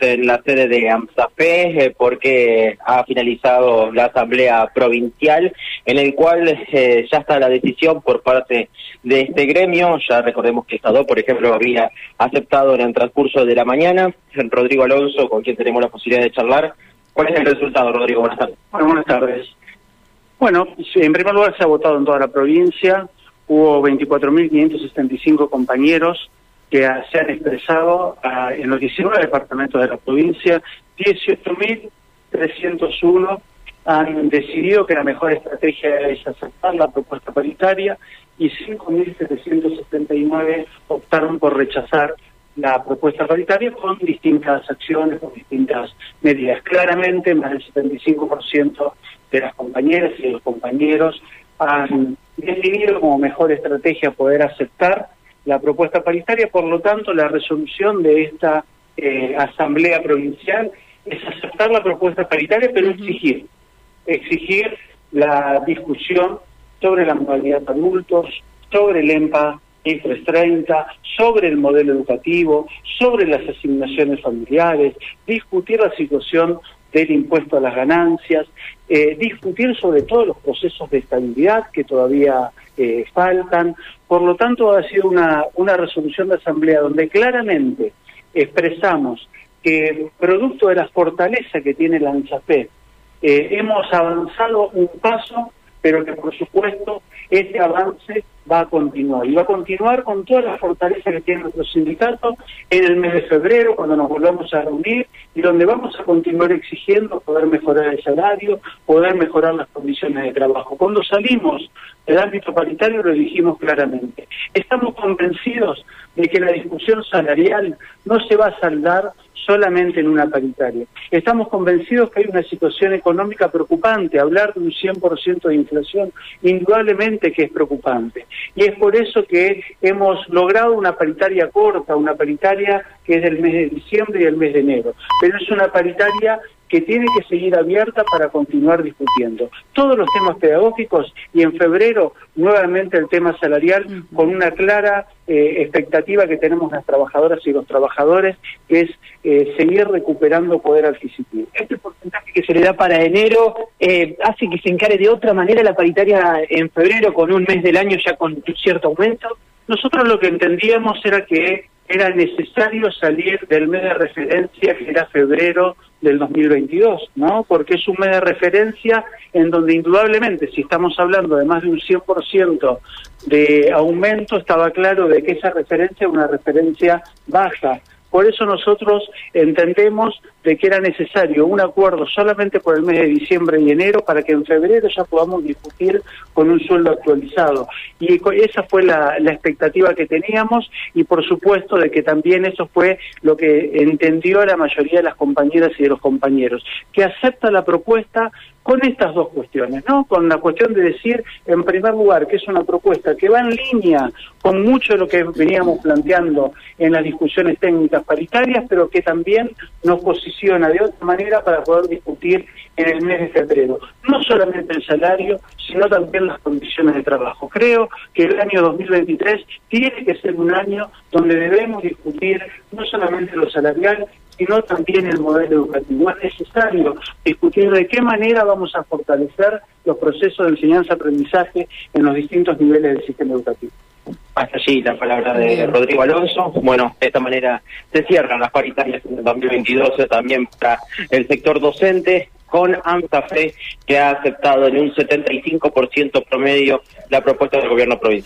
en la sede de AMSAFE eh, porque ha finalizado la asamblea provincial en el cual eh, ya está la decisión por parte de este gremio. Ya recordemos que Estado, por ejemplo, había aceptado en el transcurso de la mañana. Rodrigo Alonso, con quien tenemos la posibilidad de charlar. ¿Cuál es el resultado, Rodrigo? Buenas tardes. Bueno, buenas tardes. Bueno, en primer lugar se ha votado en toda la provincia. Hubo 24.575 compañeros que se han expresado ah, en los 19 departamentos de la provincia, 18.301 han decidido que la mejor estrategia es aceptar la propuesta paritaria y 5.779 optaron por rechazar la propuesta paritaria con distintas acciones, con distintas medidas. Claramente, más del 75% de las compañeras y de los compañeros han decidido como mejor estrategia poder aceptar la propuesta paritaria, por lo tanto la resolución de esta eh, asamblea provincial es aceptar la propuesta paritaria, pero exigir, exigir la discusión sobre la modalidad de adultos, sobre el EMPA 330, sobre el modelo educativo, sobre las asignaciones familiares, discutir la situación del impuesto a las ganancias, eh, discutir sobre todos los procesos de estabilidad que todavía eh, faltan. Por lo tanto, ha sido una, una resolución de asamblea donde claramente expresamos que producto de la fortaleza que tiene la ANSAPE, eh, hemos avanzado un paso, pero que por supuesto ese avance va a continuar. Y va a continuar con toda la fortaleza que tiene nuestro sindicato en el mes de febrero, cuando nos volvamos a reunir y donde vamos a continuar exigiendo poder mejorar el salario, poder mejorar las condiciones de trabajo. Cuando salimos del ámbito paritario lo dijimos claramente. Estamos convencidos de que la discusión salarial no se va a saldar solamente en una paritaria. Estamos convencidos que hay una situación económica preocupante. Hablar de un 100% de inflación, indudablemente que es preocupante. Y es por eso que hemos logrado una paritaria corta, una paritaria que es del mes de diciembre y el mes de enero. Pero es una paritaria que tiene que seguir abierta para continuar discutiendo todos los temas pedagógicos y en febrero nuevamente el tema salarial con una clara eh, expectativa que tenemos las trabajadoras y los trabajadores, que es eh, seguir recuperando poder adquisitivo. Este porcentaje que se le da para enero eh, hace que se encare de otra manera la paritaria en febrero con un mes del año ya con cierto aumento. Nosotros lo que entendíamos era que era necesario salir del mes de referencia que era febrero del 2022, ¿no? Porque es un mes de referencia en donde indudablemente, si estamos hablando de más de un 100% de aumento, estaba claro de que esa referencia es una referencia baja. Por eso nosotros entendemos de que era necesario un acuerdo solamente por el mes de diciembre y enero para que en febrero ya podamos discutir con un sueldo actualizado. Y esa fue la, expectativa que teníamos y por supuesto de que también eso fue lo que entendió la mayoría de las compañeras y de los compañeros, que acepta la propuesta con estas dos cuestiones, ¿no? Con la cuestión de decir, en primer lugar, que es una propuesta que va en línea con mucho de lo que veníamos planteando en las discusiones técnicas paritarias, pero que también nos posiciona de otra manera para poder discutir en el mes de febrero. No solamente el salario, sino también las condiciones de trabajo. Creo que el año 2023 tiene que ser un año donde debemos discutir no solamente lo salarial, sino también el modelo educativo. Es necesario discutir de qué manera vamos a fortalecer los procesos de enseñanza-aprendizaje en los distintos niveles del sistema educativo. Hasta allí la palabra de Rodrigo Alonso. Bueno, de esta manera se cierran las paritarias en el 2022 también para el sector docente con AMSAFE que ha aceptado en un 75% promedio la propuesta del gobierno provincial.